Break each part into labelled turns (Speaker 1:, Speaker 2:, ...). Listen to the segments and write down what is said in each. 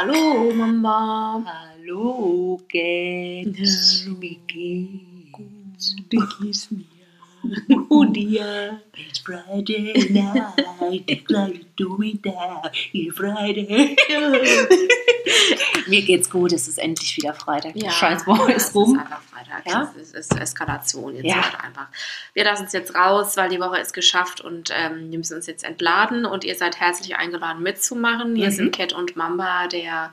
Speaker 1: Hallo, Mama.
Speaker 2: Hallo, geht's? Wie geht's?
Speaker 1: Wie geht's mir?
Speaker 2: Und dir? It's Friday night, cloud do me down, it's Friday. Mir geht's gut, es ist endlich wieder Freitag. Die Scheiß Woche ist rum.
Speaker 1: Es ist einfach Freitag.
Speaker 2: Ja?
Speaker 1: Es ist, es ist Eskalation jetzt
Speaker 2: Ja.
Speaker 1: halt einfach. Wir lassen es jetzt raus, weil die Woche ist geschafft und ähm, wir müssen uns jetzt entladen und ihr seid herzlich eingeladen mitzumachen. Hier
Speaker 2: Mhm.
Speaker 1: sind Cat und Mamba, der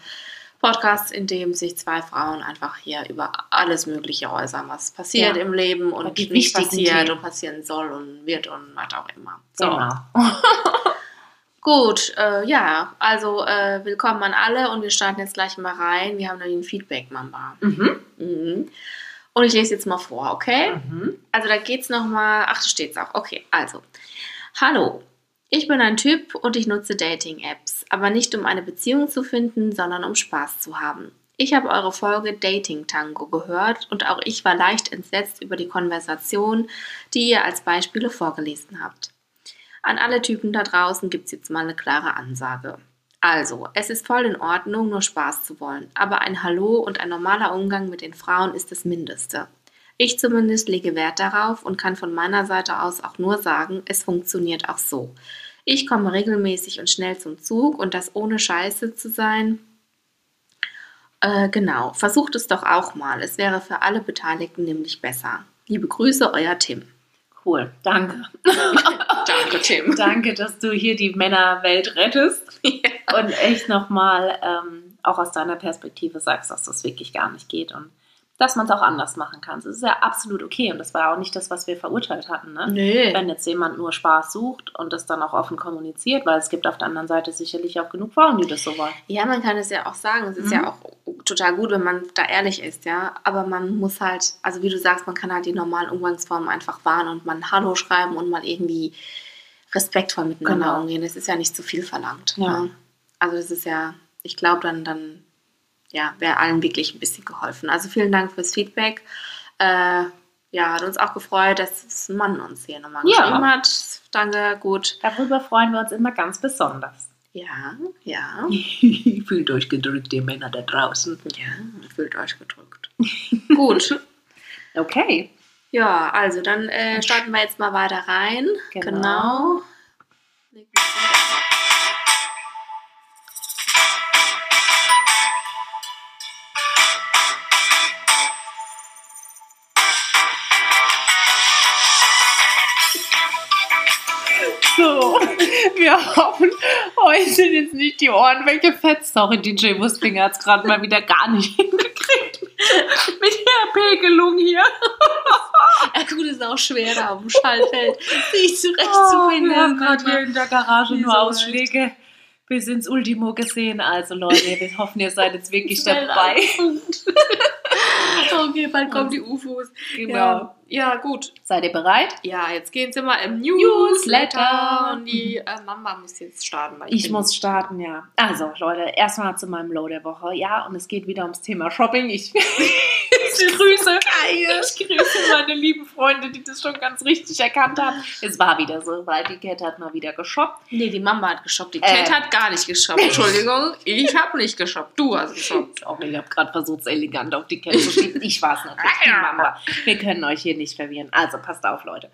Speaker 1: Podcast, in dem sich zwei Frauen einfach hier über alles Mögliche äußern, was passiert
Speaker 2: Ja.
Speaker 1: im Leben und
Speaker 2: die
Speaker 1: nicht passiert
Speaker 2: Themen.
Speaker 1: und passieren soll und wird und was auch immer. So.
Speaker 2: Genau.
Speaker 1: Gut, äh, ja, also äh, willkommen an alle und wir starten jetzt gleich mal rein. Wir haben nämlich ein Feedback, Mamba.
Speaker 2: Mhm.
Speaker 1: Mhm. Und ich lese jetzt mal vor, okay?
Speaker 2: Mhm.
Speaker 1: Also da geht's nochmal, ach, da steht's auch. Okay, also. Hallo, ich bin ein Typ und ich nutze Dating-Apps, aber nicht um eine Beziehung zu finden, sondern um Spaß zu haben. Ich habe eure Folge Dating Tango gehört und auch ich war leicht entsetzt über die Konversation, die ihr als Beispiele vorgelesen habt. An alle Typen da draußen gibt's jetzt mal eine klare Ansage. Also, es ist voll in Ordnung, nur Spaß zu wollen, aber ein Hallo und ein normaler Umgang mit den Frauen ist das Mindeste. Ich zumindest lege Wert darauf und kann von meiner Seite aus auch nur sagen, es funktioniert auch so. Ich komme regelmäßig und schnell zum Zug und das ohne Scheiße zu sein. Äh, genau, versucht es doch auch mal. Es wäre für alle Beteiligten nämlich besser. Liebe Grüße, euer Tim.
Speaker 2: Cool, danke.
Speaker 1: Danke, Tim.
Speaker 2: Danke, dass du hier die Männerwelt rettest und echt nochmal ähm, auch aus deiner Perspektive sagst, dass das wirklich gar nicht geht und dass man es auch anders machen kann. Das ist ja absolut okay und das war auch nicht das, was wir verurteilt hatten. Ne?
Speaker 1: Nee.
Speaker 2: Wenn jetzt jemand nur Spaß sucht und das dann auch offen kommuniziert, weil es gibt auf der anderen Seite sicherlich auch genug Frauen, die das so wollen.
Speaker 1: Ja, man kann es ja auch sagen. Es ist
Speaker 2: Mhm.
Speaker 1: ja auch total gut, wenn man da ehrlich ist, ja. Aber man muss halt, also wie du sagst, man kann halt die normalen Umgangsformen einfach wahren und mal ein Hallo schreiben und mal irgendwie respektvoll miteinander
Speaker 2: Genau.
Speaker 1: umgehen. Das ist ja nicht zu viel verlangt.
Speaker 2: Ja.
Speaker 1: ne? Also das ist ja, ich glaube, dann, dann ja, wäre allen wirklich ein bisschen geholfen. Also vielen Dank fürs Feedback. Äh, ja, hat uns auch gefreut, dass das Mann uns hier nochmal
Speaker 2: Ja.
Speaker 1: geschrieben hat. Danke, gut.
Speaker 2: Darüber freuen wir uns immer ganz besonders.
Speaker 1: Ja, ja.
Speaker 2: Fühlt euch gedrückt, ihr Männer da draußen.
Speaker 1: Ja, fühlt euch gedrückt. Gut.
Speaker 2: Okay.
Speaker 1: Ja, also dann äh, starten wir jetzt mal weiter rein.
Speaker 2: Genau.
Speaker 1: Genau.
Speaker 2: So, wir hoffen, euch sind jetzt nicht die Ohren weggefetzt. Sorry, DJ Wurstfinger hat es gerade mal wieder gar nicht hingekriegt mit, der Pegelung hier.
Speaker 1: Ja, gut, ist auch schwer da auf dem Schaltfeld sich zurecht
Speaker 2: Oh, wir haben gerade hier in der Garage nur
Speaker 1: so
Speaker 2: Ausschläge bis ins Ultimo gesehen. Also Leute, wir hoffen, ihr seid jetzt wirklich dabei.
Speaker 1: okay, bald kommen die UFOs.
Speaker 2: Genau.
Speaker 1: Ja, ja, gut.
Speaker 2: Seid ihr bereit?
Speaker 1: Ja, jetzt gehen sie mal im
Speaker 2: Newsletter.
Speaker 1: Newsletter. Und die äh, Mama muss jetzt starten. weil
Speaker 2: Ich
Speaker 1: bin-
Speaker 2: muss starten, ja. Also, Leute, erstmal zu meinem Low der Woche. Ja, und es geht wieder ums Thema Shopping. Ich, ich grüße, ich grüße meine lieben Freunde, die das schon ganz richtig erkannt haben. Es war wieder so, weil die Cat hat mal wieder geshoppt.
Speaker 1: Nee, die Mama hat geshoppt. Die
Speaker 2: Äh.
Speaker 1: Cat hat gar nicht geshoppt. Entschuldigung, ich habe nicht geshoppt. Du hast geshoppt.
Speaker 2: Sorry, ich habe gerade versucht, es elegant auf die Cat zu schieben. Ich war es natürlich, die Mama. Wir können euch hier nicht verwirren. Also, passt auf, Leute.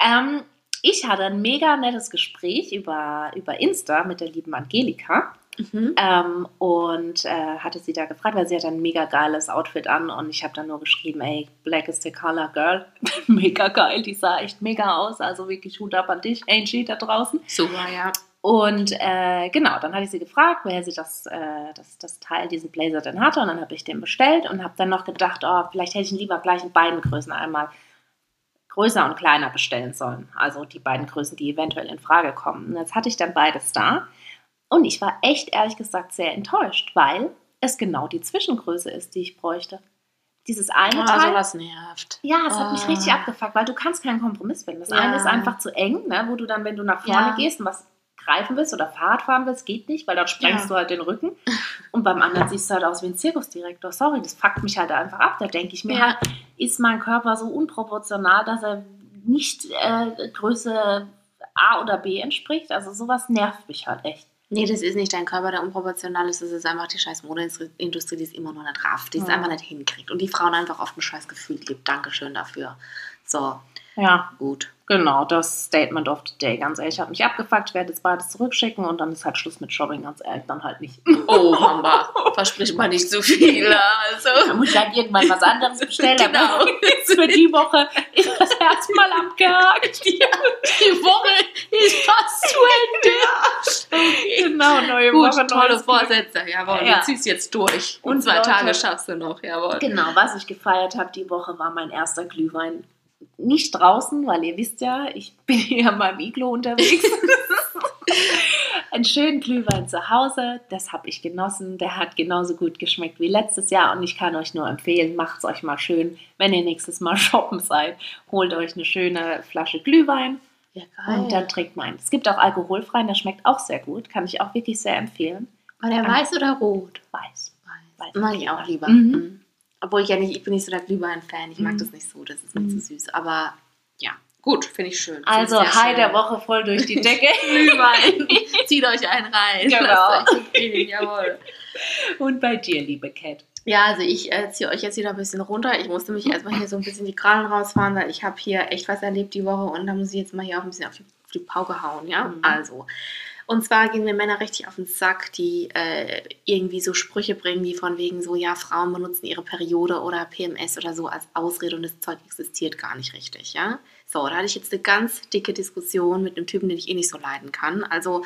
Speaker 2: Ähm, ich hatte ein mega nettes Gespräch über, über Insta mit der lieben Angelika.
Speaker 1: Mhm.
Speaker 2: Ähm, und äh, hatte sie da gefragt, weil sie hat ein mega geiles Outfit an und ich habe dann nur geschrieben, ey, Black is the color girl. mega geil, die sah echt mega aus, also wirklich Hut ab an dich, Angie da draußen.
Speaker 1: Super, ja.
Speaker 2: Und äh, genau, dann hatte ich sie gefragt, woher sie das, äh, das, das Teil, diesen Blazer denn hatte und dann habe ich den bestellt und habe dann noch gedacht, oh, vielleicht hätte ich ihn lieber gleich in beiden Größen einmal größer und kleiner bestellen sollen. Also die beiden Größen, die eventuell in Frage kommen. Und jetzt hatte ich dann beides da. Und ich war echt ehrlich gesagt sehr enttäuscht, weil es genau die Zwischengröße ist, die ich bräuchte. Dieses eine
Speaker 1: Ah,
Speaker 2: Teil.
Speaker 1: sowas nervt.
Speaker 2: Ja, es hat mich
Speaker 1: Ah.
Speaker 2: richtig abgefuckt, weil du kannst keinen Kompromiss finden. Das
Speaker 1: Ja.
Speaker 2: eine ist einfach zu eng, ne, wo du dann, wenn du nach vorne
Speaker 1: Ja.
Speaker 2: gehst und was greifen willst oder Fahrrad fahren willst, geht nicht, weil dort sprengst
Speaker 1: Ja.
Speaker 2: du halt den Rücken. Und beim anderen siehst du halt aus wie ein Zirkusdirektor. Sorry, das fuckt mich halt einfach ab. Da denke ich mir,
Speaker 1: Ja.
Speaker 2: ist mein Körper so unproportional, dass er nicht äh, Größe A oder B entspricht? Also sowas nervt mich halt echt.
Speaker 1: Nee, das ist nicht dein Körper, der unproportional ist. Das ist einfach die scheiß Modeindustrie, die es immer nur nicht rafft, die es
Speaker 2: Ja.
Speaker 1: einfach nicht hinkriegt. Und die Frauen einfach oft ein scheiß Gefühl gibt. Dankeschön dafür. So,
Speaker 2: Ja,
Speaker 1: gut.
Speaker 2: genau, das Statement of the Day. Ganz ehrlich, hat mich abgefuckt. Ich werde jetzt beides zurückschicken und dann ist halt Schluss mit Shopping. Ganz ehrlich, dann halt nicht.
Speaker 1: Oh, Mama, versprich mal nicht zu viel. Also.
Speaker 2: Da muss ich halt irgendwann was anderes bestellen.
Speaker 1: Genau.
Speaker 2: Aber jetzt für die Woche ist das erstmal abgehakt.
Speaker 1: Die, die Woche ist fast zu Ende. Okay.
Speaker 2: Genau, neue
Speaker 1: Gut,
Speaker 2: Woche,
Speaker 1: tolle. Vorsätze. Jawohl,
Speaker 2: Ja.
Speaker 1: du ziehst jetzt durch. Und
Speaker 2: Und
Speaker 1: zwei
Speaker 2: Leute-
Speaker 1: Tage schaffst du noch. Jawohl.
Speaker 2: Genau, was ich gefeiert habe die Woche war mein erster Glühwein. Nicht draußen, weil ihr wisst ja, ich bin hier in meinem Iglo unterwegs. Einen schönen Glühwein zu Hause, das habe ich genossen. Der hat genauso gut geschmeckt wie letztes Jahr und ich kann euch nur empfehlen, macht es euch mal schön. Wenn ihr nächstes Mal shoppen seid, holt euch eine schöne Flasche Glühwein
Speaker 1: Ja,
Speaker 2: und dann trinkt man. Es gibt auch alkoholfreien, der schmeckt auch sehr gut, kann ich auch wirklich sehr empfehlen.
Speaker 1: War der weiß oder rot?
Speaker 2: Weiß. Weiß.
Speaker 1: Mag ich auch lieber.
Speaker 2: Mhm.
Speaker 1: Mhm. Obwohl ich ja nicht, ich bin nicht so der Glühwein-Fan. Ich mag
Speaker 2: Mhm.
Speaker 1: das nicht so, das ist mir
Speaker 2: Mhm.
Speaker 1: zu süß. Aber ja, gut, finde ich schön.
Speaker 2: Also, High
Speaker 1: schön.
Speaker 2: der Woche voll durch die Decke.
Speaker 1: Glühwein. Zieht euch einen rein.
Speaker 2: Genau.
Speaker 1: Empfehlen, jawohl.
Speaker 2: Und bei dir, liebe Cat.
Speaker 1: Ja, also ich äh, ziehe euch jetzt wieder ein bisschen runter. Ich musste mich erstmal hier so ein bisschen die Krallen rausfahren, weil ich habe hier echt was erlebt die Woche und da muss ich jetzt mal hier auch ein bisschen auf die, auf die Pauke hauen, ja?
Speaker 2: Mhm.
Speaker 1: Also. Und zwar gehen mir Männer richtig auf den Sack, die äh, irgendwie so Sprüche bringen, die von wegen so, ja, Frauen benutzen ihre Periode oder PMS oder so als Ausrede und das Zeug existiert gar nicht richtig, ja? So, da hatte ich jetzt eine ganz dicke Diskussion mit einem Typen, den ich eh nicht so leiden kann. Also,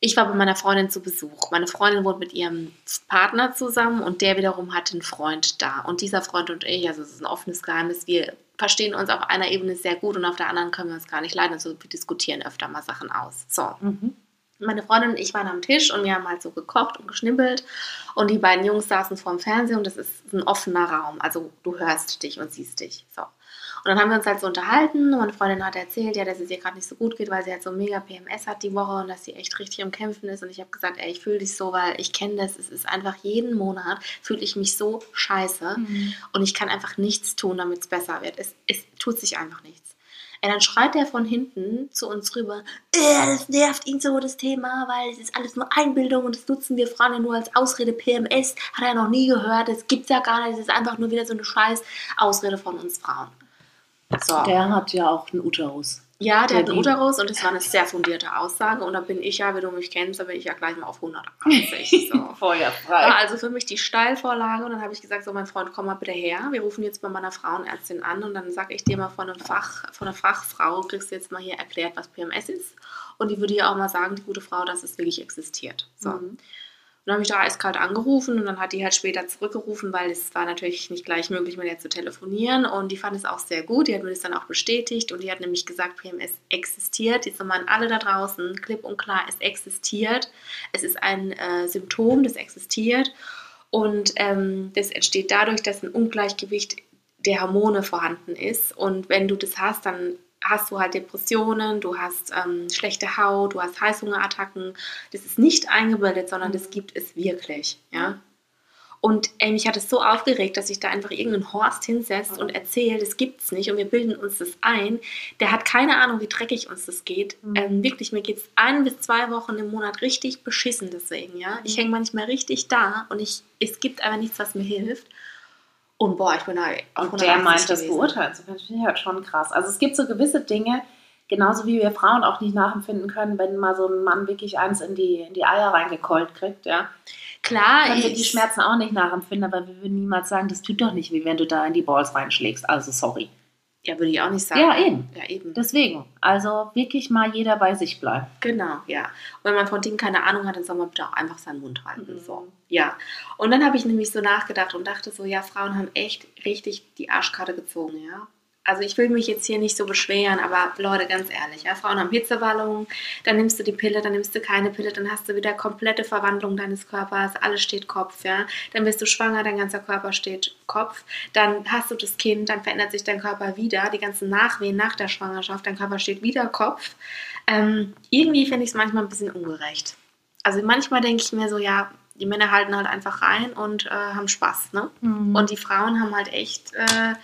Speaker 1: ich war bei meiner Freundin zu Besuch. Meine Freundin wohnt mit ihrem Partner zusammen und der wiederum hat einen Freund da. Und dieser Freund und ich, also es ist ein offenes Geheimnis, wir verstehen uns auf einer Ebene sehr gut und auf der anderen können wir uns gar nicht leiden. Also wir diskutieren öfter mal Sachen aus. So,
Speaker 2: Mhm.
Speaker 1: Meine Freundin und ich waren am Tisch und wir haben halt so gekocht und geschnibbelt und die beiden Jungs saßen vorm Fernseher und das ist ein offener Raum. Also du hörst dich und siehst dich. So. Und dann haben wir uns halt so unterhalten und meine Freundin hat erzählt, ja, dass es ihr gerade nicht so gut geht, weil sie halt so mega PMS hat die Woche und dass sie echt richtig am Kämpfen ist. Und ich habe gesagt, ey, ich fühle dich so, weil ich kenne das. Es ist einfach jeden Monat fühle ich mich so scheiße und ich kann einfach nichts tun, damit es besser wird. Es, es tut sich einfach nichts. Und dann schreit er von hinten zu uns rüber, äh, das nervt ihn so, das Thema, weil es ist alles nur Einbildung und das nutzen wir Frauen ja nur als Ausrede. PMS hat er noch nie gehört, das gibt's ja gar nicht, das ist einfach nur wieder so eine scheiß Ausrede von uns Frauen. So.
Speaker 2: Der hat ja auch einen Uterus.
Speaker 1: ja, der
Speaker 2: der
Speaker 1: hat einen Uterus und das war eine sehr fundierte Aussage und da bin ich ja, wie du mich kennst, da bin ich ja gleich mal auf 180. So.
Speaker 2: Feuerfrei.
Speaker 1: War also für mich die Steilvorlage und dann habe ich gesagt, so mein Freund, komm mal bitte her. Wir rufen jetzt bei meiner Frauenärztin an und dann sage ich dir mal von, einem Fach, von einer Fachfrau, kriegst du jetzt mal hier erklärt, was PMS ist. Und die würde dir auch mal sagen, die gute Frau, dass es wirklich existiert. So.
Speaker 2: Mhm.
Speaker 1: Dann habe ich da eiskalt angerufen und dann hat die halt später zurückgerufen, weil es war natürlich nicht gleich möglich, mit ihr zu telefonieren. Und die fand es auch sehr gut. Die hat mir das dann auch bestätigt und die hat nämlich gesagt, PMS existiert. Jetzt nochmal an alle da draußen, klipp und klar, es existiert. Es ist ein äh, Symptom, das existiert. Und ähm, das entsteht dadurch, dass ein Ungleichgewicht der Hormone vorhanden ist. Und wenn du das hast, dann hast du halt Depressionen, du hast ähm, schlechte Haut, du hast Heißhungerattacken. Das ist nicht eingebildet, sondern das gibt es wirklich. Ja? Und ey, mich hat es so aufgeregt, dass sich da einfach irgendein Horst hinsetzt und erzählt, das gibt's nicht und wir bilden uns das ein. Der hat keine Ahnung, wie dreckig uns das geht.
Speaker 2: Mhm.
Speaker 1: Ähm, wirklich, mir geht's ein bis zwei Wochen im Monat richtig beschissen deswegen, ja. Ich
Speaker 2: Mhm.
Speaker 1: hänge manchmal richtig da und ich, es gibt einfach nichts, was mir hilft. Und boah, ich bin da auf
Speaker 2: Und der
Speaker 1: 180
Speaker 2: meint, das
Speaker 1: gewesen.
Speaker 2: beurteilen zu können. Das finde ich halt schon krass. Also es gibt so gewisse Dinge, genauso wie wir Frauen auch nicht nachempfinden können, wenn mal so ein Mann wirklich eins in die, in die Eier reingekeult kriegt, ja.
Speaker 1: Klar,
Speaker 2: Können wir die Schmerzen auch nicht nachempfinden, aber wir würden niemals sagen, das tut doch nicht wie wenn du da in die Balls reinschlägst. Also sorry.
Speaker 1: Ja, würde ich auch nicht sagen.
Speaker 2: Ja, eben.
Speaker 1: Ja, eben.
Speaker 2: Deswegen, also wirklich mal jeder bei sich bleiben.
Speaker 1: Genau, ja. Und wenn man von Dingen keine Ahnung hat, dann soll man bitte auch einfach seinen Mund halten.
Speaker 2: Mhm.
Speaker 1: So. Ja. Und dann habe ich nämlich so nachgedacht und dachte so, ja, Frauen haben echt richtig die Arschkarte gezogen, ja. Also ich will mich jetzt hier nicht so beschweren, aber Leute, ganz ehrlich, ja, Frauen haben Hitzewallungen, dann nimmst du die Pille, dann nimmst du keine Pille, dann hast du wieder komplette Verwandlung deines Körpers, alles steht Kopf, ja. Dann bist du schwanger, dein ganzer Körper steht Kopf, dann hast du das Kind, dann verändert sich dein Körper wieder, die ganzen Nachwehen nach der Schwangerschaft, dein Körper steht wieder Kopf. Ähm, irgendwie finde ich es manchmal ein bisschen ungerecht. Also manchmal denke ich mir so, ja, die Männer halten halt einfach rein und äh, haben Spaß, ne?
Speaker 2: Und
Speaker 1: Und die Frauen haben halt echt, äh,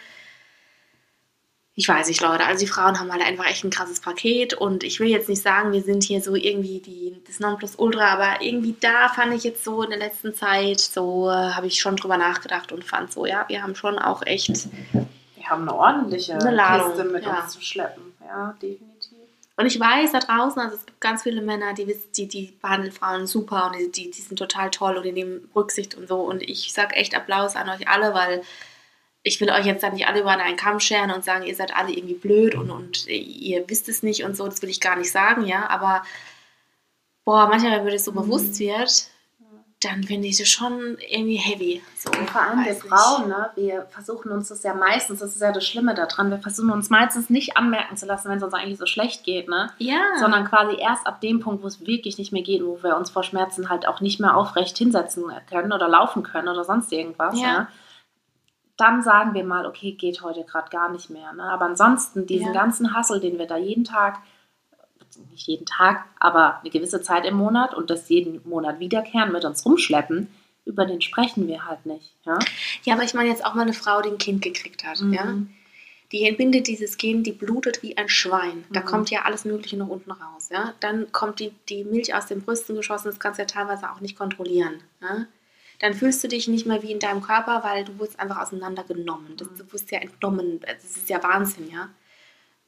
Speaker 1: ich weiß nicht, Leute. Also die Frauen haben halt einfach echt ein krasses Paket und ich will jetzt nicht sagen, wir sind hier so irgendwie die, das Nonplusultra, aber irgendwie da fand ich jetzt so in der letzten Zeit, so äh, habe ich schon drüber nachgedacht und fand so, ja, wir haben schon auch echt
Speaker 2: Wir haben eine ordentliche
Speaker 1: Eine Ladung,
Speaker 2: Kiste mit
Speaker 1: ja.
Speaker 2: uns zu schleppen. Ja, definitiv.
Speaker 1: Und ich weiß da draußen, also es gibt ganz viele Männer, die, wissen- die, die behandeln Frauen super und die, die, die sind total toll und die nehmen Rücksicht und so. Und ich sag echt Applaus an euch alle, weil ich will euch jetzt da nicht alle über einen Kamm scheren und sagen, ihr seid alle irgendwie blöd und, und ihr wisst es nicht und so. Das will ich gar nicht sagen, ja. Aber boah, manchmal, wenn das so
Speaker 2: Mhm.
Speaker 1: bewusst wird, dann finde ich das schon irgendwie heavy. So,
Speaker 2: Und vor allem wir. Frauen, ne, wir versuchen uns das ja meistens, das ist ja das Schlimme daran, wir versuchen uns meistens nicht anmerken zu lassen, wenn es uns eigentlich so schlecht geht, ne?
Speaker 1: Ja.
Speaker 2: Sondern quasi erst ab dem Punkt, wo es wirklich nicht mehr geht, wo wir uns vor Schmerzen halt auch nicht mehr aufrecht hinsetzen können oder laufen können oder sonst irgendwas,
Speaker 1: Ja.
Speaker 2: ne? Dann sagen wir mal, okay, geht heute gerade gar nicht mehr. Ne? Aber ansonsten, diesen
Speaker 1: Ja.
Speaker 2: ganzen Hassel, den wir da jeden Tag, nicht jeden Tag, aber eine gewisse Zeit im Monat und das jeden Monat wiederkehren mit uns rumschleppen, über den sprechen wir halt nicht. Ja?
Speaker 1: ja, aber ich meine jetzt auch mal eine Frau, die ein Kind gekriegt hat, ja.
Speaker 2: Mhm.
Speaker 1: Die entbindet dieses Kind, die blutet wie ein Schwein. Da
Speaker 2: Mhm.
Speaker 1: kommt ja alles Mögliche nach unten raus. Ja? Dann kommt die, die Milch aus den Brüsten geschossen, das kannst du ja teilweise auch nicht kontrollieren. Ja? Dann fühlst du dich nicht mehr wie in deinem Körper, weil du wurdest einfach auseinandergenommen. Das, du wurdest ja entnommen. Das ist ja Wahnsinn, ja.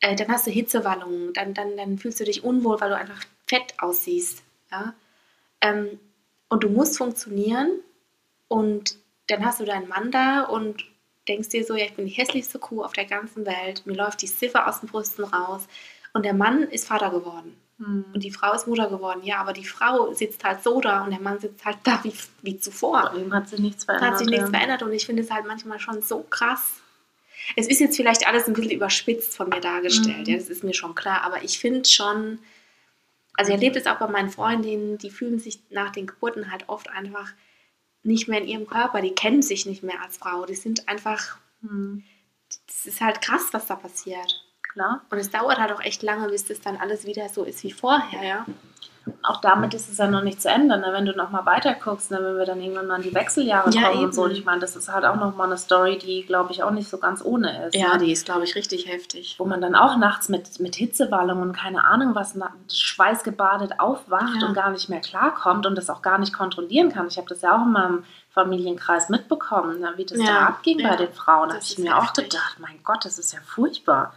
Speaker 1: Äh, dann hast du Hitzewallungen, dann, dann, dann fühlst du dich unwohl, weil du einfach fett aussiehst. Ja? Ähm, und du musst funktionieren und dann hast du deinen Mann da und denkst dir so, ja, ich bin die hässlichste Kuh auf der ganzen Welt, mir läuft die Ziffer aus den Brüsten raus und der Mann ist Vater geworden
Speaker 2: Mhm.
Speaker 1: und die Frau ist Mutter geworden. Ja, aber die Frau sitzt halt so da und der Mann sitzt halt da wie, wie zuvor.
Speaker 2: Bei ihm hat sich nichts verändert.
Speaker 1: hat sich nichts verändert und ich finde es halt manchmal schon so krass. Es ist jetzt vielleicht alles ein bisschen überspitzt von mir dargestellt,
Speaker 2: Mhm.
Speaker 1: ja, das ist mir schon klar, aber ich finde schon, also ich erlebe es auch bei meinen Freundinnen, die fühlen sich nach den Geburten halt oft einfach nicht mehr in ihrem Körper, die kennen sich nicht mehr als Frau, die sind einfach,
Speaker 2: Mhm.
Speaker 1: das ist halt krass, was da passiert.
Speaker 2: Klar.
Speaker 1: Und es dauert halt auch echt lange, bis das dann alles wieder so ist wie vorher, ja.
Speaker 2: Auch damit ist es ja noch nicht zu Ende. Ne? Wenn du noch mal weiter guckst, ne? wenn wir dann irgendwann mal in die Wechseljahre
Speaker 1: Ja,
Speaker 2: kommen und so. Und
Speaker 1: eben.
Speaker 2: ich meine, das ist halt auch noch mal eine Story, die, glaube ich, auch nicht so ganz ohne ist. ne?
Speaker 1: die ist, glaube ich, richtig heftig.
Speaker 2: wo man dann auch nachts mit, mit Hitzewallungen und keine Ahnung was, schweißgebadet aufwacht
Speaker 1: Ja.
Speaker 2: und gar nicht mehr klarkommt und das auch gar nicht kontrollieren kann. Ich habe das ja auch in meinem Familienkreis mitbekommen, ne, wie das
Speaker 1: Ja,
Speaker 2: da abging
Speaker 1: ja.
Speaker 2: bei den Frauen. Da habe ich mir auch
Speaker 1: heftig.
Speaker 2: gedacht, mein Gott, das ist ja furchtbar.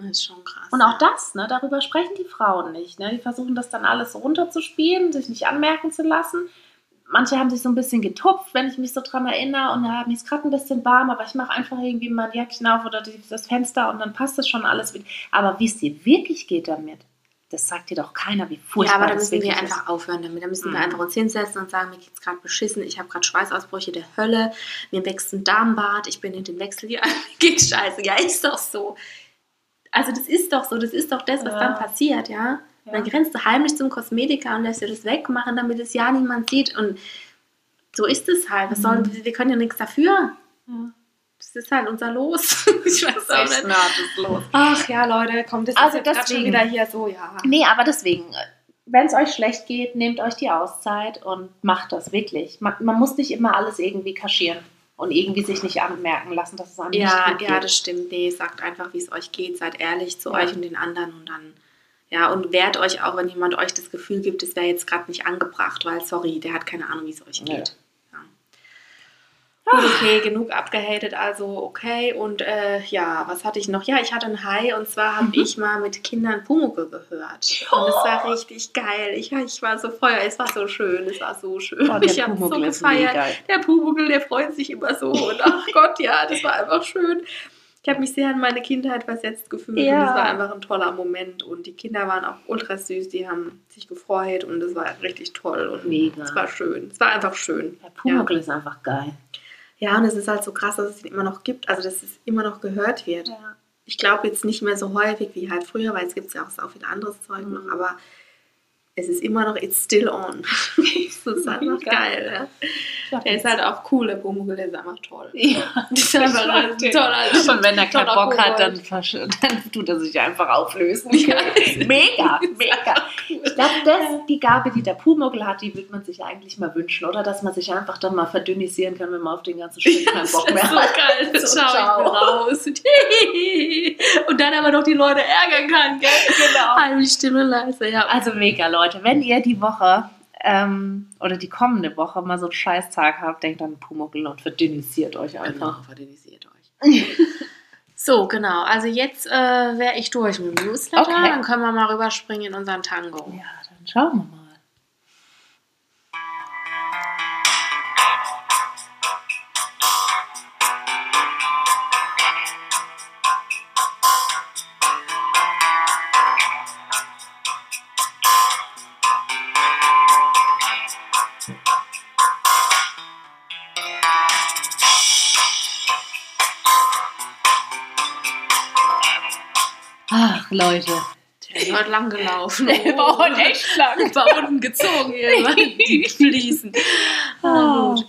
Speaker 1: Das ist schon krass.
Speaker 2: Und auch das, ne, darüber sprechen die Frauen nicht. Ne? Die versuchen das dann alles so runterzuspielen, sich nicht anmerken zu lassen. Manche haben sich so ein bisschen getupft, wenn ich mich so dran erinnere. Und ja, mir ist gerade ein bisschen warm, aber ich mache einfach irgendwie mein Jäckchen auf oder die, das Fenster und dann passt das schon alles wieder. Aber wie es dir wirklich geht damit, das sagt dir doch keiner, wie
Speaker 1: Ja,
Speaker 2: furchtbar
Speaker 1: aber da
Speaker 2: das
Speaker 1: müssen wir einfach aufhören damit. Da müssen wir
Speaker 2: Mhm.
Speaker 1: einfach uns hinsetzen und sagen, mir geht's gerade beschissen, ich habe gerade Schweißausbrüche der Hölle, mir wächst ein Darmbad, ich bin in den Wechseljahren, mir geht scheiße. Ja, ist doch so. Also das ist doch so, das ist doch das, was
Speaker 2: Ja.
Speaker 1: dann passiert, ja.
Speaker 2: Ja.
Speaker 1: Dann rennst du heimlich zum Kosmetiker und lässt dir das wegmachen, damit es ja niemand sieht. Und so ist es halt. Was
Speaker 2: Mhm.
Speaker 1: sollen, wir können ja nichts dafür.
Speaker 2: Ja.
Speaker 1: Das ist halt unser Los. ich weiß auch nicht.
Speaker 2: nahtlos los.
Speaker 1: Ach ja, Leute, kommt das
Speaker 2: Also deswegen-
Speaker 1: wieder hier so, ja.
Speaker 2: Nee, aber deswegen, wenn es euch schlecht geht, nehmt euch die Auszeit und macht das wirklich. Man, man muss nicht immer alles irgendwie kaschieren und irgendwie sich nicht anmerken lassen, dass es einem
Speaker 1: Ja,
Speaker 2: nicht
Speaker 1: ja, das stimmt. Nee, sagt einfach, wie es euch geht. Seid ehrlich zu
Speaker 2: Ja.
Speaker 1: euch und den anderen und dann, ja, und wehrt euch auch, wenn jemand euch das Gefühl gibt, es wäre jetzt gerade nicht angebracht, weil, sorry, der hat keine Ahnung, wie es euch geht. Ja. Gut, okay, genug abgehatet, also okay. Und äh, ja, was hatte ich noch? Ja, ich hatte ein High und zwar habe
Speaker 2: Mhm.
Speaker 1: ich mal mit Kindern Pumuckl gehört. Und es war richtig geil. Ich, ich war so Feuer, es war so schön, es war so schön.
Speaker 2: Oh,
Speaker 1: ich habe so gefeiert. Der Pumuckl, der freut sich immer so. Und ach Gott, ja, das war einfach schön. Ich habe mich sehr an meine Kindheit versetzt gefühlt
Speaker 2: Ja.
Speaker 1: und es war einfach ein toller Moment. Und die Kinder waren auch ultra süß, die haben sich gefreut und es war richtig toll. Und
Speaker 2: Mega.
Speaker 1: es war schön. Es war einfach schön.
Speaker 2: Der Pumuckl ist einfach geil.
Speaker 1: Ja, und es ist halt so krass, dass es ihn immer noch gibt, also dass es immer noch gehört wird. Ich glaube jetzt nicht mehr so häufig wie halt früher, weil es gibt ja auch so viel anderes Zeug
Speaker 2: Mhm.
Speaker 1: noch, aber es ist immer noch, it's still on. das ist einfach
Speaker 2: Mega.
Speaker 1: geil. Ja. Der ist halt auch cool, der Pumuckl, der ist einfach toll.
Speaker 2: Ja,
Speaker 1: Das ist einfach ein toller
Speaker 2: Und wenn er keinen
Speaker 1: toller
Speaker 2: Bock hat, dann, dann tut er sich einfach auflösen. mega, mega. Ich glaube, das die Gabe, die der Pumuckl hat, die würde man sich eigentlich mal wünschen, oder? Dass man sich einfach dann mal verdünnisieren kann, wenn man auf den ganzen Stück keinen Bock mehr
Speaker 1: so
Speaker 2: hat.
Speaker 1: geil, das
Speaker 2: So,
Speaker 1: schau ich
Speaker 2: ciao.
Speaker 1: mir raus. Und dann aber noch die Leute ärgern kann, gell?
Speaker 2: Genau.
Speaker 1: Halbe Stimme leise, ja.
Speaker 2: Also mega, Leute. Wenn ihr die Woche ähm, oder die kommende Woche mal so einen Scheißtag habt, denkt an Pumuckl und verdünnisiert euch einfach.
Speaker 1: Genau, verdünnisiert euch. So, genau. Also jetzt äh, wäre ich durch mit dem Newsletter.
Speaker 2: Okay.
Speaker 1: Dann können wir mal rüberspringen in unseren Tango.
Speaker 2: Ja, dann schauen wir mal. Ach, Leute.
Speaker 1: Der ist heute lang gelaufen.
Speaker 2: Der war heute echt lang.
Speaker 1: War unten gezogen irgendwann, die Fliesen. Ah,
Speaker 2: Oh.
Speaker 1: gut.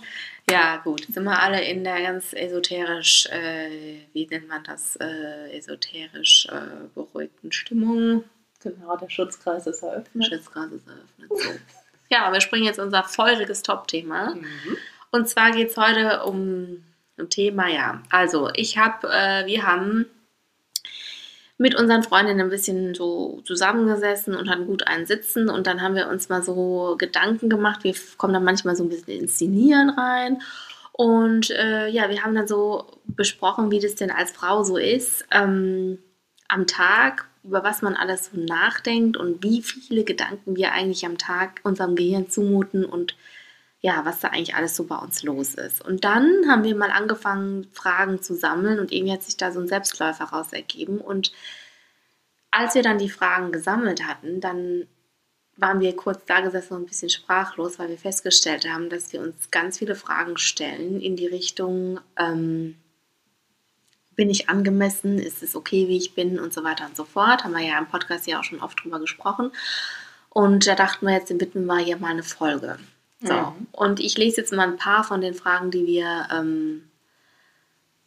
Speaker 1: Ja, gut. Sind wir alle in der ganz esoterisch, äh, wie nennt man das, äh, esoterisch äh, beruhigten Stimmung.
Speaker 2: Genau, der Schutzkreis ist eröffnet.
Speaker 1: Schutzgras ist eröffnet. So. Ja, wir springen jetzt unser feuriges Top-Thema.
Speaker 2: Mhm.
Speaker 1: Und zwar geht es heute um ein Thema, ja. Also, ich habe, äh, wir haben mit unseren Freundinnen ein bisschen so zusammengesessen und hatten gut einen Sitzen und dann haben wir uns mal so Gedanken gemacht. Wir kommen dann manchmal so ein bisschen ins Inszenieren rein. Und äh, ja, wir haben dann so besprochen, wie das denn als Frau so ist, ähm, am Tag, über was man alles so nachdenkt und wie viele Gedanken wir eigentlich am Tag unserem Gehirn zumuten und ja, was da eigentlich alles so bei uns los ist. Und dann haben wir mal angefangen, Fragen zu sammeln und irgendwie hat sich da so ein Selbstläufer raus ergeben. Und als wir dann die Fragen gesammelt hatten, dann waren wir kurz da gesessen und ein bisschen sprachlos, weil wir festgestellt haben, dass wir uns ganz viele Fragen stellen in die Richtung, ähm, bin ich angemessen, ist es okay, wie ich bin und so weiter und so fort. Haben wir ja im Podcast ja auch schon oft drüber gesprochen. Und da dachten wir, jetzt widmen wir hier mal eine Folge. So,
Speaker 2: Mhm.
Speaker 1: und ich lese jetzt mal ein paar von den Fragen, die wir ähm,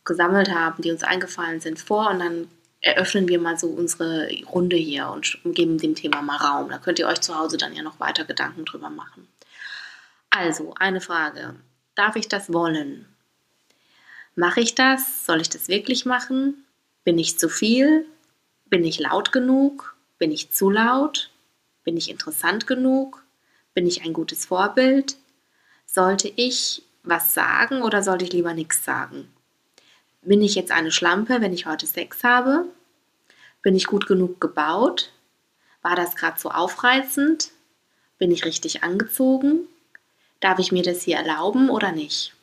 Speaker 1: gesammelt haben, die uns eingefallen sind, vor und dann eröffnen wir mal so unsere Runde hier und geben dem Thema mal Raum. Da könnt ihr euch zu Hause dann ja noch weiter Gedanken drüber machen. Also, eine Frage. Darf ich das wollen? Mache ich das? Soll ich das wirklich machen? Bin ich zu viel? Bin ich laut genug? Bin ich zu laut? Bin ich interessant genug? Bin ich ein gutes Vorbild? Sollte ich was sagen oder sollte ich lieber nichts sagen? Bin ich jetzt eine Schlampe, wenn ich heute Sex habe? Bin ich gut genug gebaut? War das gerade so aufreizend? Bin ich richtig angezogen? Darf ich mir das hier erlauben oder nicht?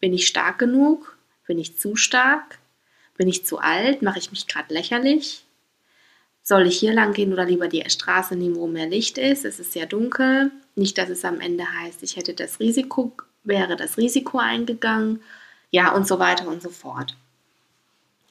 Speaker 1: Bin ich stark genug? Bin ich zu stark? Bin ich zu alt? Mache ich mich gerade lächerlich? Soll ich hier lang gehen oder lieber die Straße nehmen, wo mehr Licht ist? Es ist sehr dunkel. Nicht, dass es am Ende heißt, ich hätte das Risiko, wäre das Risiko eingegangen. Ja, und so weiter und so fort.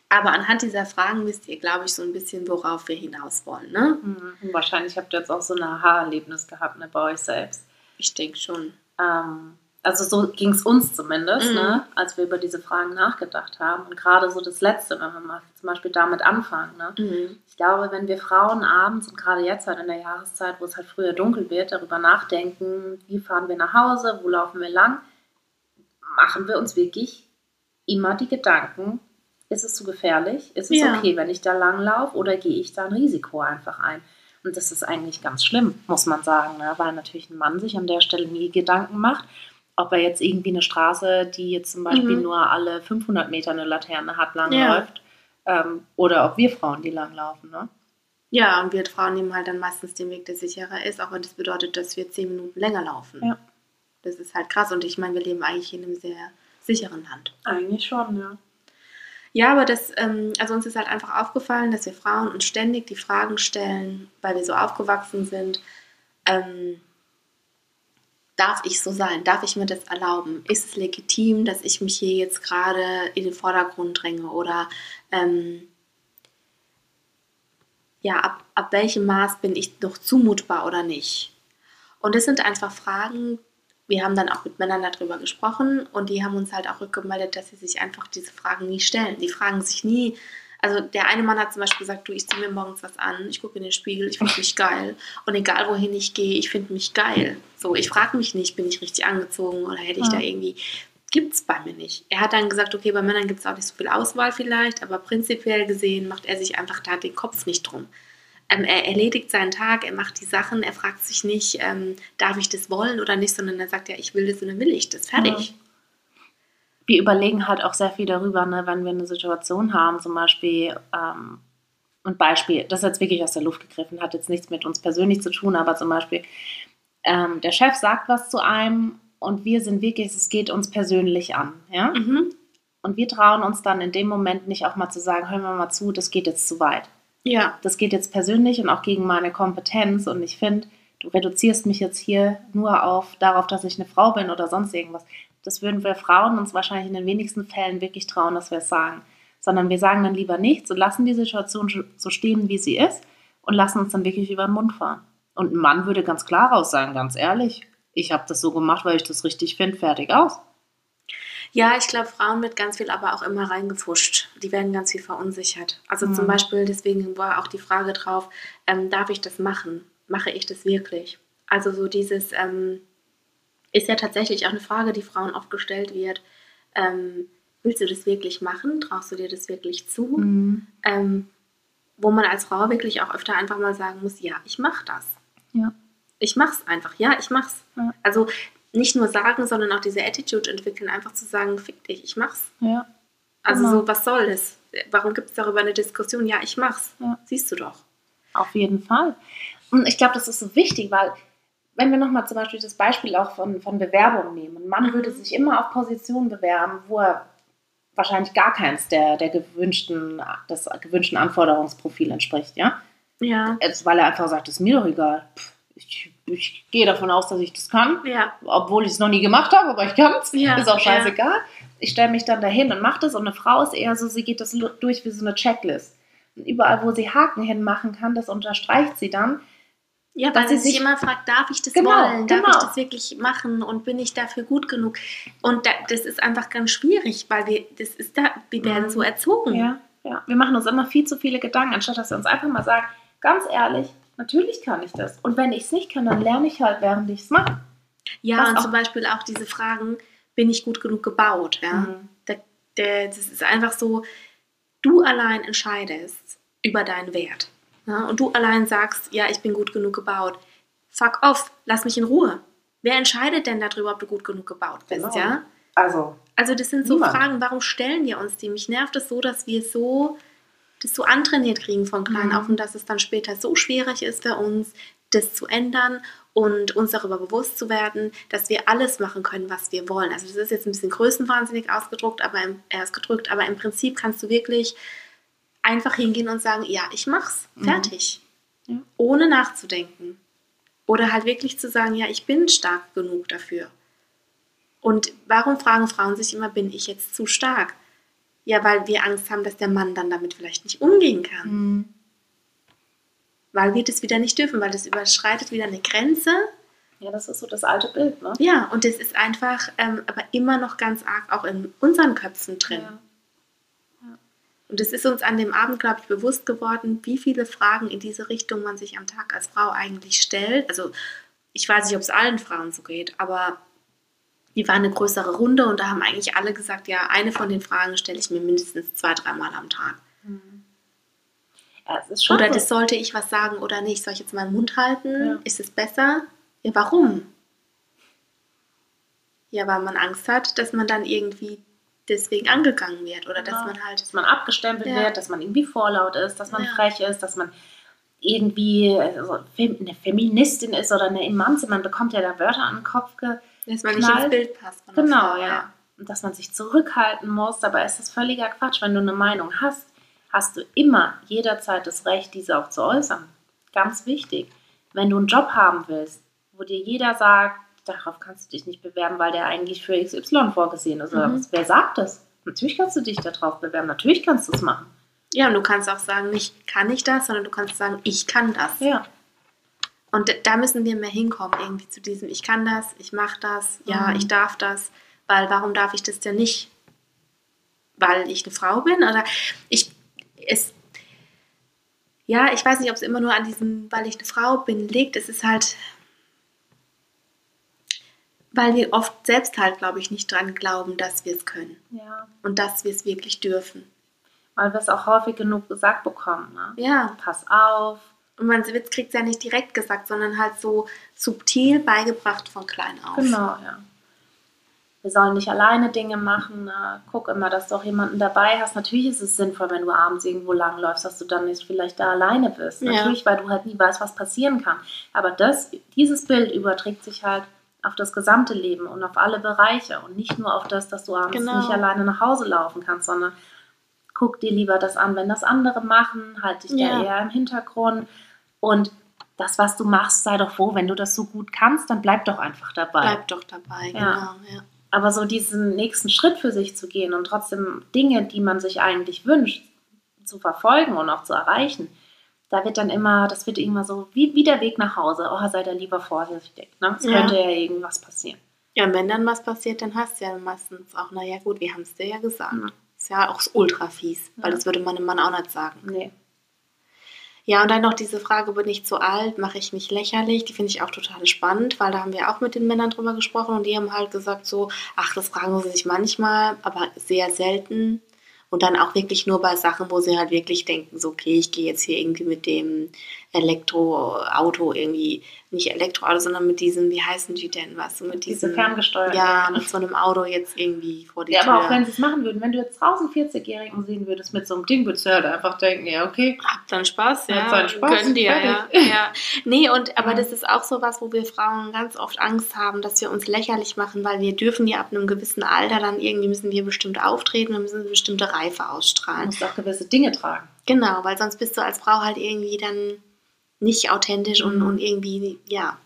Speaker 1: Aber anhand dieser Fragen wisst ihr, glaube ich, so ein bisschen, worauf wir hinaus wollen. Ne?
Speaker 2: Mhm. Wahrscheinlich habt ihr jetzt auch so ein Aha-Erlebnis gehabt ne, bei euch selbst.
Speaker 1: Ich denke schon.
Speaker 2: Ähm, also so ging es uns zumindest,
Speaker 1: Mhm.
Speaker 2: ne, als wir über diese Fragen nachgedacht haben. Und gerade so das Letzte, wenn wir mal zum Beispiel damit anfangen. Ne?
Speaker 1: Mhm.
Speaker 2: Ich glaube, wenn wir Frauen abends und gerade jetzt halt in der Jahreszeit, wo es halt früher dunkel wird, darüber nachdenken, wie fahren wir nach Hause, wo laufen wir lang, machen wir uns wirklich immer die Gedanken, ist es zu gefährlich? Ist es
Speaker 1: Ja.
Speaker 2: okay, wenn ich da lang laufe oder gehe ich da ein Risiko einfach ein? Und das ist eigentlich ganz schlimm, muss man sagen, ne? weil natürlich ein Mann sich an der Stelle nie Gedanken macht, ob er jetzt irgendwie eine Straße, die jetzt zum Beispiel
Speaker 1: Mhm.
Speaker 2: nur alle 500 Meter eine Laterne hat, lang
Speaker 1: Ja.
Speaker 2: ähm, oder ob wir Frauen die lang laufen. Ne?
Speaker 1: Ja, und wir Frauen nehmen halt dann meistens den Weg, der sicherer ist, auch wenn das bedeutet, dass wir zehn Minuten länger laufen.
Speaker 2: Ja.
Speaker 1: Das ist halt krass und ich meine, wir leben eigentlich in einem sehr sicheren Land.
Speaker 2: Eigentlich schon, ja.
Speaker 1: Ja, aber das, ähm, also uns ist halt einfach aufgefallen, dass wir Frauen uns ständig die Fragen stellen, weil wir so aufgewachsen sind. Ähm, darf ich so sein? Darf ich mir das erlauben? Ist es legitim, dass ich mich hier jetzt gerade in den Vordergrund dränge? Oder ähm, ja, ab, ab welchem Maß bin ich noch zumutbar oder nicht? Und das sind einfach Fragen, wir haben dann auch mit Männern darüber gesprochen und die haben uns halt auch rückgemeldet, dass sie sich einfach diese Fragen nie stellen. Die fragen sich nie, also der eine Mann hat zum Beispiel gesagt, du, ich ziehe mir morgens was an, ich gucke in den Spiegel, ich finde mich geil. Und egal wohin ich gehe, ich finde mich geil. So, ich frage mich nicht, bin ich richtig angezogen oder hätte ich ja. da irgendwie. Gibt es bei mir nicht. Er hat dann gesagt, okay, bei Männern gibt es auch nicht so viel Auswahl vielleicht, aber prinzipiell gesehen macht er sich einfach da den Kopf nicht drum. Ähm, er erledigt seinen Tag, er macht die Sachen, er fragt sich nicht, ähm, darf ich das wollen oder nicht, sondern er sagt ja, ich will das und dann will ich das. Fertig.
Speaker 2: Ja wir überlegen halt auch sehr viel darüber, ne, wenn wir eine Situation haben, zum Beispiel, ähm, ein Beispiel, das ist jetzt wirklich aus der Luft gegriffen, hat jetzt nichts mit uns persönlich zu tun, aber zum Beispiel, ähm, der Chef sagt was zu einem und wir sind wirklich, es geht uns persönlich an, ja? Mhm. Und wir trauen uns dann in dem Moment nicht auch mal zu sagen, hören wir mal zu, das geht jetzt zu weit.
Speaker 1: Ja.
Speaker 2: Das geht jetzt persönlich und auch gegen meine Kompetenz und ich finde, du reduzierst mich jetzt hier nur auf darauf, dass ich eine Frau bin oder sonst irgendwas das würden wir Frauen uns wahrscheinlich in den wenigsten Fällen wirklich trauen, dass wir es sagen. Sondern wir sagen dann lieber nichts und lassen die Situation so stehen, wie sie ist und lassen uns dann wirklich über den Mund fahren. Und ein Mann würde ganz klar raus sagen, ganz ehrlich, ich habe das so gemacht, weil ich das richtig finde, fertig aus.
Speaker 1: Ja, ich glaube, Frauen wird ganz viel aber auch immer reingefuscht. Die werden ganz viel verunsichert. Also mhm. zum Beispiel, deswegen war auch die Frage drauf, ähm, darf ich das machen? Mache ich das wirklich? Also so dieses, ähm, ist ja tatsächlich auch eine Frage, die Frauen oft gestellt wird. Ähm, willst du das wirklich machen? Traust du dir das wirklich zu? Mhm. Ähm, wo man als Frau wirklich auch öfter einfach mal sagen muss, ja, ich mache das.
Speaker 2: Ja.
Speaker 1: Ich mach's einfach, ja, ich mach's. Ja. Also nicht nur sagen, sondern auch diese Attitude entwickeln, einfach zu sagen, fick dich, ich mach's.
Speaker 2: Ja.
Speaker 1: Also genau. so, was soll das? Warum gibt es darüber eine Diskussion? Ja, ich mach's. Ja. Siehst du doch.
Speaker 2: Auf jeden Fall. Und ich glaube, das ist so wichtig, weil wenn wir nochmal zum Beispiel das Beispiel auch von, von Bewerbungen nehmen, ein Mann würde sich immer auf Positionen bewerben, wo er wahrscheinlich gar keins der, der gewünschten, des gewünschten Anforderungsprofil entspricht, ja?
Speaker 1: Ja.
Speaker 2: Jetzt, weil er einfach sagt, ist mir doch egal. Ich, ich gehe davon aus, dass ich das kann,
Speaker 1: ja.
Speaker 2: obwohl ich es noch nie gemacht habe, aber ich kann es. Ja. Ist auch scheißegal. Ja. Ich stelle mich dann dahin und mache das und eine Frau ist eher so, sie geht das durch wie so eine Checklist. Und überall, wo sie Haken hinmachen kann, das unterstreicht sie dann
Speaker 1: ja, weil sie sich immer fragt, darf ich das genau, wollen? Darf genau. ich das wirklich machen? Und bin ich dafür gut genug? Und da, das ist einfach ganz schwierig, weil wir, das ist da, wir werden mhm. so erzogen.
Speaker 2: Ja, ja. Wir machen uns immer viel zu viele Gedanken, anstatt dass wir uns einfach mal sagen, ganz ehrlich, natürlich kann ich das. Und wenn ich es nicht kann, dann lerne ich halt, während ich es mache.
Speaker 1: Ja, Was und zum Beispiel auch diese Fragen, bin ich gut genug gebaut? Ja? Mhm. Da, der, das ist einfach so, du allein entscheidest über deinen Wert. Ja, und du allein sagst, ja, ich bin gut genug gebaut. Fuck off, lass mich in Ruhe. Wer entscheidet denn darüber, ob du gut genug gebaut bist, genau. ja?
Speaker 2: Also.
Speaker 1: Also das sind so niemand. Fragen, warum stellen wir uns die? Mich nervt es so, dass wir so das so antrainiert kriegen von klein mhm. auf und dass es dann später so schwierig ist für uns, das zu ändern und uns darüber bewusst zu werden, dass wir alles machen können, was wir wollen. Also das ist jetzt ein bisschen größenwahnsinnig ausgedruckt, aber im, äh, ausgedrückt, aber im Prinzip kannst du wirklich einfach hingehen und sagen, ja, ich mach's, mhm. fertig. Mhm. Ja. Ohne nachzudenken. Oder halt wirklich zu sagen, ja, ich bin stark genug dafür. Und warum fragen Frauen sich immer, bin ich jetzt zu stark? Ja, weil wir Angst haben, dass der Mann dann damit vielleicht nicht umgehen kann. Mhm. Weil wir das wieder nicht dürfen, weil das überschreitet wieder eine Grenze.
Speaker 2: Ja, das ist so das alte Bild, ne?
Speaker 1: Ja, und das ist einfach ähm, aber immer noch ganz arg auch in unseren Köpfen drin. Ja. Und es ist uns an dem Abend, glaube ich, bewusst geworden, wie viele Fragen in diese Richtung man sich am Tag als Frau eigentlich stellt. Also ich weiß nicht, ob es allen Frauen so geht, aber die war eine größere Runde und da haben eigentlich alle gesagt, ja, eine von den Fragen stelle ich mir mindestens zwei, dreimal am Tag. Mhm. Ja, oder so. das sollte ich was sagen oder nicht? Soll ich jetzt meinen Mund halten? Ja. Ist es besser? Ja, warum? Ja, weil man Angst hat, dass man dann irgendwie deswegen angegangen wird oder dass man halt.
Speaker 2: Dass man abgestempelt ja. wird, dass man irgendwie vorlaut ist, dass man ja. frech ist, dass man irgendwie also eine Feministin ist oder eine Emanze. Man bekommt ja da Wörter an den Kopf geknallt.
Speaker 1: Dass man nicht ins Bild passt.
Speaker 2: Genau, ja. ja. Und dass man sich zurückhalten muss. Dabei ist das völliger Quatsch. Wenn du eine Meinung hast, hast du immer jederzeit das Recht, diese auch zu äußern. Ganz wichtig. Wenn du einen Job haben willst, wo dir jeder sagt, darauf kannst du dich nicht bewerben, weil der eigentlich für XY vorgesehen ist. Mhm. Wer sagt das? Natürlich kannst du dich darauf bewerben, natürlich kannst du es machen.
Speaker 1: Ja, und du kannst auch sagen, nicht kann ich das, sondern du kannst sagen, ich kann das.
Speaker 2: Ja.
Speaker 1: Und da müssen wir mehr hinkommen, irgendwie zu diesem, ich kann das, ich mache das, ja,
Speaker 2: Mhm.
Speaker 1: ich darf das, weil warum darf ich das denn nicht? Weil ich eine Frau bin? Oder ich, es, ja, ich weiß nicht, ob es immer nur an diesem, weil ich eine Frau bin, liegt. Es ist halt, weil wir oft selbst halt, glaube ich, nicht dran glauben, dass wir es können
Speaker 2: Ja.
Speaker 1: und dass wir es wirklich dürfen.
Speaker 2: Weil wir es auch häufig genug gesagt bekommen. Ne?
Speaker 1: Ja,
Speaker 2: Pass auf.
Speaker 1: und man kriegt es ja nicht direkt gesagt, sondern halt so subtil beigebracht von klein auf.
Speaker 2: Genau, ja. Wir sollen nicht alleine Dinge machen. Ne? Guck immer, dass du auch jemanden dabei hast. Natürlich ist es sinnvoll, wenn du abends irgendwo langläufst, dass du dann nicht vielleicht da alleine bist.
Speaker 1: Ja.
Speaker 2: Natürlich, weil du halt nie weißt, was passieren kann. Aber das, dieses Bild überträgt sich halt auf das gesamte Leben und auf alle Bereiche und nicht nur auf das, dass du abends
Speaker 1: Genau.
Speaker 2: nicht alleine nach Hause laufen kannst, sondern guck dir lieber das an, wenn das andere machen, halt dich
Speaker 1: Ja.
Speaker 2: da eher im Hintergrund und das, was du machst, sei doch froh, wenn du das so gut kannst, dann bleib doch einfach dabei.
Speaker 1: Bleib doch dabei,
Speaker 2: Ja.
Speaker 1: genau. Ja.
Speaker 2: Aber so diesen nächsten Schritt für sich zu gehen und trotzdem Dinge, die man sich eigentlich wünscht, zu verfolgen und auch zu erreichen, da wird dann immer, das wird immer so wie, wie der Weg nach Hause. Oh, sei da lieber vorsichtig. Ne? Es
Speaker 1: Ja.
Speaker 2: könnte ja irgendwas passieren.
Speaker 1: ja, und wenn dann was passiert, dann hast du ja meistens auch, naja gut, wir haben es dir ja gesagt.
Speaker 2: Ja.
Speaker 1: Ist ja auch ultra fies, weil
Speaker 2: Ja.
Speaker 1: das würde meinem Mann auch nicht sagen.
Speaker 2: Nee.
Speaker 1: Ja, und dann noch diese Frage, bin ich zu alt, mache ich mich lächerlich? Die finde ich auch total spannend, weil da haben wir auch mit den Männern drüber gesprochen und die haben halt gesagt so, ach, das fragen sie sich manchmal, aber sehr selten. Und dann auch wirklich nur bei Sachen, wo sie halt wirklich denken, so, okay, ich gehe jetzt hier irgendwie mit dem Elektroauto irgendwie, nicht Elektroauto, sondern mit diesem, wie heißen die denn, was? So mit
Speaker 2: Diese
Speaker 1: diesem,
Speaker 2: ferngesteuerten.
Speaker 1: Ja, mit so einem Auto jetzt irgendwie vor die
Speaker 2: Ja,
Speaker 1: Tür.
Speaker 2: aber auch wenn sie es machen würden, wenn du jetzt draußen 40-Jährigen sehen würdest mit so einem Ding, würdest du halt einfach denken, ja, okay.
Speaker 1: Habt dann Spaß, ja.
Speaker 2: Habt dann Spaß,
Speaker 1: Gönn dir, ja.
Speaker 2: fertig.
Speaker 1: ja. Nee, und aber
Speaker 2: Ja.
Speaker 1: das ist auch so was, wo wir Frauen ganz oft Angst haben, dass wir uns lächerlich machen, weil wir dürfen ja ab einem gewissen Alter dann irgendwie müssen wir bestimmt auftreten, wir müssen eine bestimmte Reife
Speaker 2: Du
Speaker 1: ausstrahlen.
Speaker 2: musst auch gewisse Dinge tragen.
Speaker 1: Genau, weil sonst bist du als Frau halt irgendwie dann nicht authentisch und, und irgendwie, ja.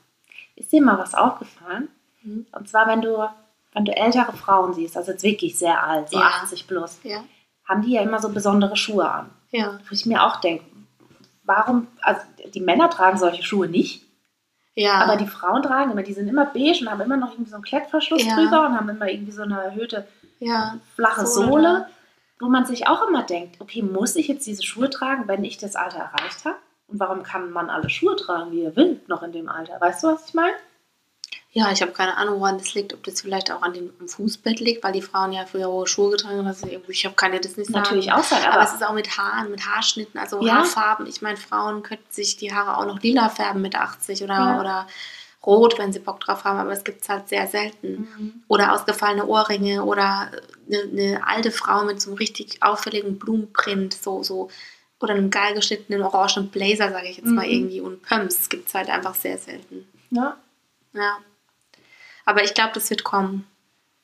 Speaker 2: Ist dir mal was aufgefallen?
Speaker 1: Mhm.
Speaker 2: Und zwar, wenn du, wenn du ältere Frauen siehst, also jetzt wirklich sehr alt, so
Speaker 1: Ja.
Speaker 2: 80 plus,
Speaker 1: Ja.
Speaker 2: haben die ja immer so besondere Schuhe an.
Speaker 1: Ja.
Speaker 2: Wo ich mir auch denke, warum, also die Männer tragen solche Schuhe nicht,
Speaker 1: Ja.
Speaker 2: aber die Frauen tragen immer, die sind immer beige und haben immer noch irgendwie so einen Klettverschluss
Speaker 1: Ja.
Speaker 2: drüber und haben immer irgendwie so eine erhöhte,
Speaker 1: ja.
Speaker 2: flache
Speaker 1: Sohle
Speaker 2: Sohle, wo man sich auch immer denkt, okay, muss ich jetzt diese Schuhe tragen, wenn ich das Alter erreicht habe? Und warum kann man alle Schuhe tragen, wie er will, noch in dem Alter? Weißt du, was ich meine?
Speaker 1: Ja, ich habe keine Ahnung, woran das liegt. Ob das vielleicht auch an dem Fußbett liegt, weil die Frauen ja früher hohe Schuhe getragen haben. Also ich hab, kann dir das nicht sagen.
Speaker 2: Natürlich auch sein,
Speaker 1: Aber,
Speaker 2: aber,
Speaker 1: es ist auch mit Haaren, mit Haarschnitten, also
Speaker 2: Ja.
Speaker 1: Haarfarben. Ich meine, Frauen könnten sich die Haare auch noch lila färben mit 80 oder,
Speaker 2: Ja.
Speaker 1: oder rot, wenn sie Bock drauf haben. Aber es gibt es halt sehr selten.
Speaker 2: Mhm.
Speaker 1: Oder ausgefallene Ohrringe oder eine, eine alte Frau mit so einem richtig auffälligen Blumenprint, so, so oder einem geil geschnittenen orangen Blazer, sage ich jetzt mal
Speaker 2: Mhm.
Speaker 1: irgendwie. Und Pumps gibt es halt einfach sehr selten.
Speaker 2: ja,
Speaker 1: Ja. Aber ich glaube, das wird kommen.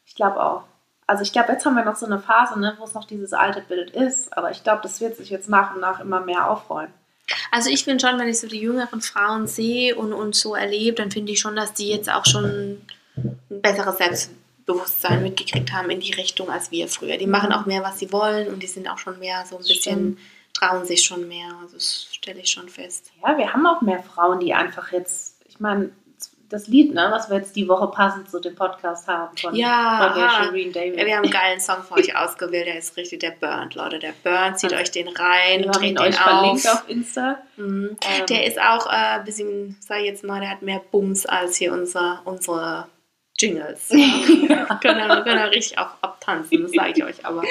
Speaker 2: ich glaube auch. Also ich glaube, jetzt haben wir noch so eine Phase, ne, wo es noch dieses alte Bild ist, aber ich glaube, das wird sich jetzt nach und nach immer mehr aufräumen.
Speaker 1: Also ich finde schon, wenn ich so die jüngeren Frauen sehe und, und so erlebe, dann finde ich schon, dass die jetzt auch schon ein besseres Selbstbewusstsein mitgekriegt haben in die Richtung als wir früher. Die machen auch mehr, was sie wollen und die sind auch schon mehr so ein bisschen, trauen sich schon mehr. Also das stelle ich schon fest.
Speaker 2: Ja, wir haben auch mehr Frauen, die einfach jetzt, ich meine, das Lied, ne, was wir jetzt die Woche passend zu dem Podcast haben von,
Speaker 1: Ja,
Speaker 2: von der
Speaker 1: aha.
Speaker 2: Shireen David.
Speaker 1: Ja, wir haben einen geilen Song für euch ausgewählt, der ist richtig der Burnt, Leute. Der Burnt, zieht euch den rein,
Speaker 2: wir
Speaker 1: dreht
Speaker 2: ihn
Speaker 1: den
Speaker 2: euch verlinkt
Speaker 1: auf.
Speaker 2: auf Insta.
Speaker 1: Mhm.
Speaker 2: Ähm,
Speaker 1: Der ist auch äh, ein bisschen, sag ich jetzt mal, der hat mehr Bums als hier unser, unsere Jingles. Ja. können, wir, können wir richtig auf, abtanzen, das sage ich euch aber.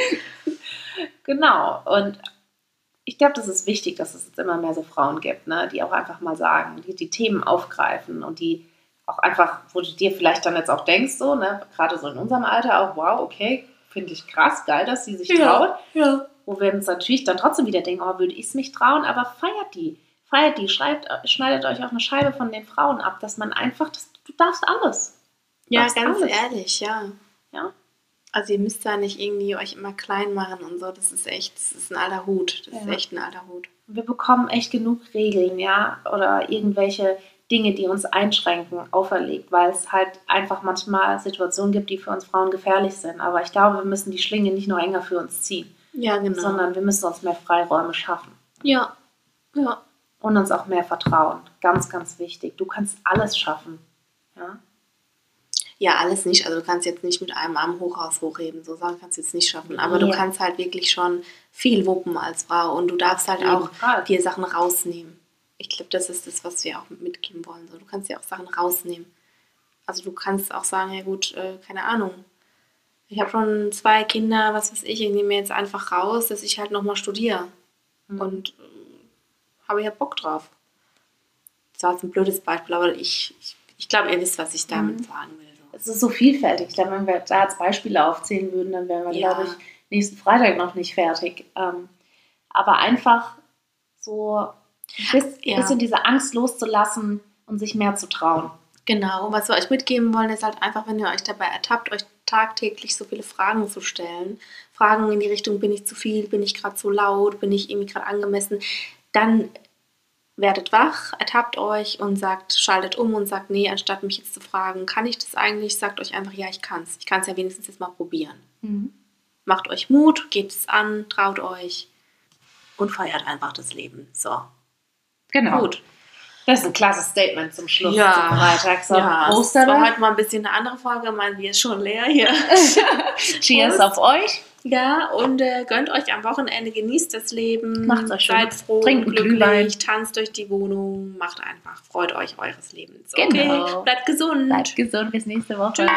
Speaker 2: Genau. Und ich glaube, das ist wichtig, dass es jetzt immer mehr so Frauen gibt, ne, die auch einfach mal sagen, die die Themen aufgreifen und die auch einfach, wo du dir vielleicht dann jetzt auch denkst, so, ne, gerade so in unserem Alter auch, wow, okay, finde ich krass, geil, dass sie sich traut.
Speaker 1: ja.
Speaker 2: Wo wir uns natürlich dann trotzdem wieder denken, oh, würde ich es mich trauen, aber feiert die. Feiert die, schreibt, schneidet euch auch eine Scheibe von den Frauen ab, dass man einfach, das, du darfst alles.
Speaker 1: Ja,
Speaker 2: darfst
Speaker 1: ganz
Speaker 2: alles.
Speaker 1: ehrlich, ja.
Speaker 2: Ja.
Speaker 1: Also ihr müsst da nicht irgendwie euch immer klein machen und so. Das ist echt, das ist ein alter Hut. Das ist
Speaker 2: Ja.
Speaker 1: echt ein alter Hut.
Speaker 2: Wir bekommen echt genug Regeln, ja, oder irgendwelche Dinge, die uns einschränken, auferlegt, weil es halt einfach manchmal Situationen gibt, die für uns Frauen gefährlich sind. Aber ich glaube, wir müssen die Schlinge nicht nur enger für uns ziehen,
Speaker 1: Ja, genau.
Speaker 2: sondern wir müssen uns mehr Freiräume schaffen.
Speaker 1: ja. Ja.
Speaker 2: und uns auch mehr vertrauen. Ganz, ganz wichtig. Du kannst alles schaffen. Ja?
Speaker 1: Ja, alles nicht. Also du kannst jetzt nicht mit einem Arm Hochhaus hochheben, so Sachen kannst du jetzt nicht schaffen. Aber du
Speaker 2: Ja.
Speaker 1: kannst halt wirklich schon viel wuppen als Frau und du darfst halt auch
Speaker 2: Fall.
Speaker 1: dir Sachen rausnehmen. Ich glaube, das ist das, was wir auch mitgeben wollen. So, du kannst dir auch Sachen rausnehmen. Also du kannst auch sagen, ja gut, äh, keine Ahnung. Ich habe schon zwei Kinder, was weiß ich, ich nehme mir jetzt einfach raus, dass ich halt nochmal studiere.
Speaker 2: Mhm.
Speaker 1: Und äh, habe ja Bock drauf. Das war jetzt ein blödes Beispiel, aber ich, ich, ich glaube, ihr wisst, was ich damit
Speaker 2: Mhm.
Speaker 1: sagen will.
Speaker 2: Es ist so vielfältig. Glaube, wenn wir da als Beispiele aufzählen würden, dann wären wir,
Speaker 1: Ja.
Speaker 2: glaube ich, nächsten Freitag noch nicht fertig. Ähm, aber einfach so ein
Speaker 1: Ja.
Speaker 2: bisschen diese Angst loszulassen und sich mehr zu trauen.
Speaker 1: Genau, was wir euch mitgeben wollen, ist halt einfach, wenn ihr euch dabei ertappt, euch tagtäglich so viele Fragen zu stellen. Fragen in die Richtung, bin ich zu viel, bin ich gerade zu laut, bin ich irgendwie gerade angemessen, dann werdet wach, ertappt euch und sagt, schaltet um und sagt, nee, anstatt mich jetzt zu fragen, kann ich das eigentlich, sagt euch einfach, ja, ich kann es. Ich kann es ja wenigstens jetzt mal probieren. Macht euch Mut, geht es an, traut euch und feiert einfach das Leben. So,
Speaker 2: Genau.
Speaker 1: gut.
Speaker 2: Das ist ein klasse Statement zum Schluss
Speaker 1: Ja.
Speaker 2: zum Freitag. So,
Speaker 1: ja,
Speaker 2: Prost,
Speaker 1: das war heute mal ein bisschen eine andere Folge. Mein Bier ist schon leer hier.
Speaker 2: Cheers
Speaker 1: Prost.
Speaker 2: auf euch.
Speaker 1: Ja, und äh, gönnt euch am Wochenende, genießt das Leben.
Speaker 2: Macht's euch schön.
Speaker 1: Seid froh,
Speaker 2: Trinkt
Speaker 1: glücklich,
Speaker 2: Glühwein.
Speaker 1: tanzt durch die Wohnung, macht einfach, freut euch eures Lebens.
Speaker 2: Genau.
Speaker 1: Okay, bleibt gesund.
Speaker 2: Bleibt gesund bis nächste Woche.
Speaker 1: Tschüss.